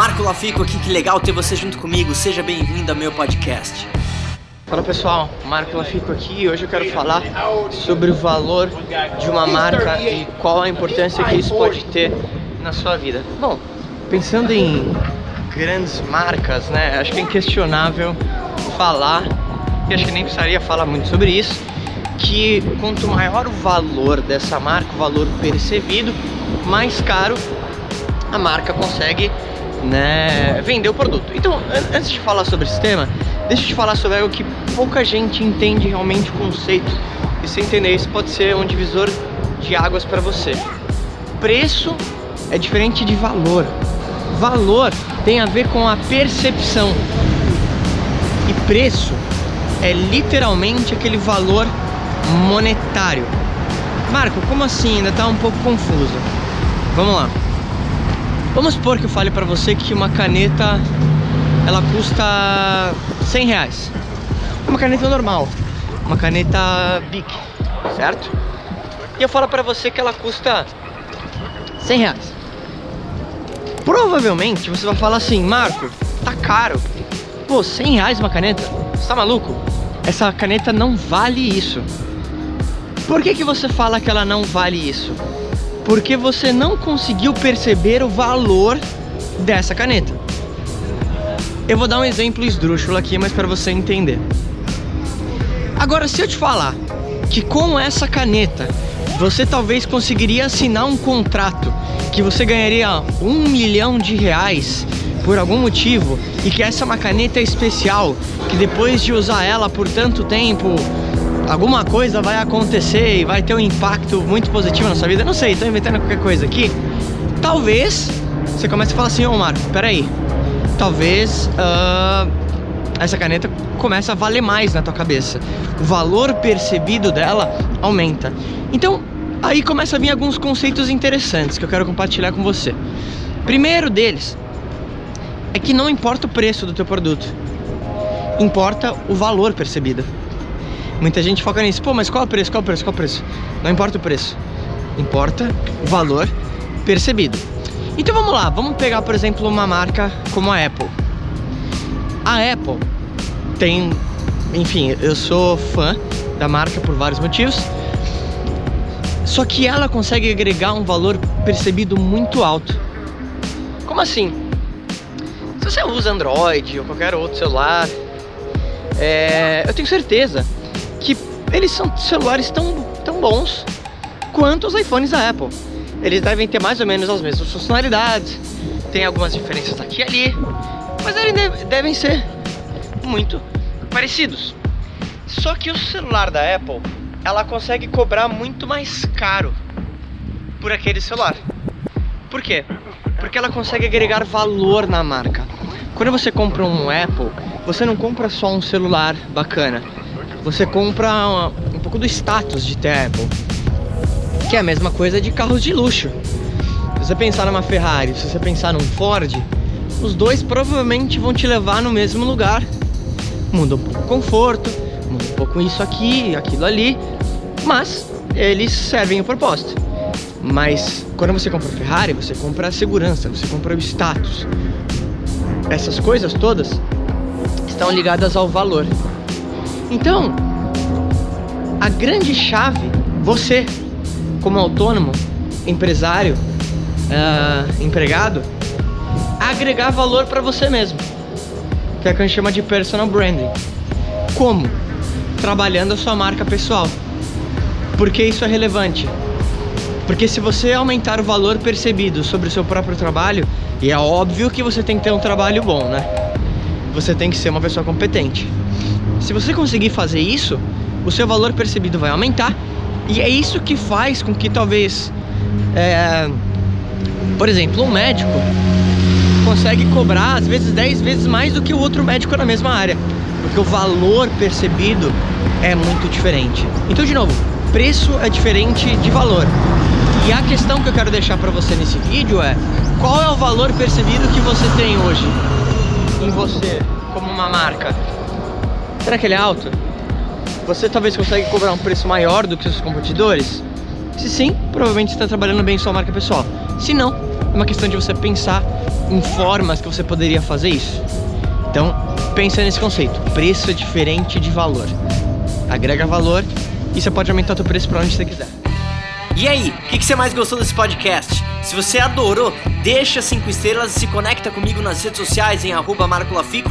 Marco Lafico aqui, que legal ter você junto comigo. Seja bem-vindo ao meu podcast. Fala pessoal, Marco Lafico aqui e hoje eu quero falar sobre o valor de uma marca e qual a importância que isso pode ter na sua vida. Bom, pensando em grandes marcas, né, acho que é inquestionável falar, e acho que nem precisaria falar muito sobre isso, que quanto maior o valor dessa marca, o valor percebido, mais caro a marca consegue né, vender o produto. Então, antes de falar sobre esse tema, deixa eu te falar sobre algo que pouca gente entende realmente o conceito. E se entender isso pode ser um divisor de águas para você. Preço é diferente de valor. Valor tem a ver com a percepção. E preço é literalmente aquele valor monetário. Marco, como assim? Ainda tá um pouco confuso. Vamos lá. Vamos supor que eu fale para você que uma caneta ela custa 100 reais. Uma caneta normal, uma caneta Bic, certo? E eu falo para você que ela custa 100 reais. Provavelmente você vai falar assim, Marco, tá caro. Pô, 100 reais uma caneta? Você tá maluco? Essa caneta não vale isso. Por que, que você fala que ela não vale isso? Porque você não conseguiu perceber o valor dessa caneta. Eu vou dar um exemplo esdrúxulo aqui, mas para você entender. Agora, se eu te falar que com essa caneta você talvez conseguiria assinar um contrato que você ganharia um milhão de reais por algum motivo e que essa é uma caneta especial que depois de usar ela por tanto tempo alguma coisa vai acontecer e vai ter um impacto muito positivo na sua vida. Não sei, tô inventando qualquer coisa aqui. Talvez você comece a falar assim, ô oh, Marco, peraí. Talvez uh, essa caneta comece a valer mais na tua cabeça. O valor percebido dela aumenta. Então, aí começa a vir alguns conceitos interessantes que eu quero compartilhar com você. Primeiro deles é que não importa o preço do teu produto, importa o valor percebido. Muita gente foca nisso. Pô, mas qual é o preço? Qual é o preço? Qual é o preço? Não importa o preço. Importa o valor percebido. Então vamos lá, vamos pegar, por exemplo, uma marca como a Apple. A Apple tem, enfim, eu sou fã da marca por vários motivos. Só que ela consegue agregar um valor percebido muito alto. Como assim? Se você usa Android ou qualquer outro celular, é, eu tenho certeza eles são celulares tão, tão bons quanto os iPhones da Apple. Eles devem ter mais ou menos as mesmas funcionalidades, tem algumas diferenças aqui e ali, mas eles devem ser muito parecidos. Só que o celular da Apple, ela consegue cobrar muito mais caro por aquele celular. Por quê? Porque ela consegue agregar valor na marca. Quando você compra um Apple, você não compra só um celular bacana você compra um pouco do status de ter Apple, que é a mesma coisa de carros de luxo. Se você pensar numa Ferrari, se você pensar num Ford, os dois provavelmente vão te levar no mesmo lugar. Muda um pouco o conforto, muda um pouco isso aqui, aquilo ali, mas eles servem o propósito. Mas quando você compra Ferrari, você compra a segurança, você compra o status. Essas coisas todas estão ligadas ao valor. Então, a grande chave, você, como autônomo, empresário, uh, empregado, agregar valor para você mesmo, que é o que a gente chama de personal branding. Como? Trabalhando a sua marca pessoal. Por que isso é relevante? Porque se você aumentar o valor percebido sobre o seu próprio trabalho, e é óbvio que você tem que ter um trabalho bom, né? Você tem que ser uma pessoa competente. Se você conseguir fazer isso, o seu valor percebido vai aumentar e é isso que faz com que talvez, é, por exemplo, um médico consegue cobrar às vezes 10 vezes mais do que o outro médico na mesma área, porque o valor percebido é muito diferente. Então, de novo, preço é diferente de valor. E a questão que eu quero deixar para você nesse vídeo é qual é o valor percebido que você tem hoje em você como uma marca? Será que ele é alto? Você talvez consiga cobrar um preço maior do que os competidores? Se sim, provavelmente está trabalhando bem sua marca pessoal. Se não, é uma questão de você pensar em formas que você poderia fazer isso. Então, pensa nesse conceito. Preço é diferente de valor. Agrega valor e você pode aumentar o preço para onde você quiser. E aí, o que, que, você mais gostou desse podcast? Se você adorou, deixa 5 estrelas e se conecta comigo nas redes sociais em marcolafico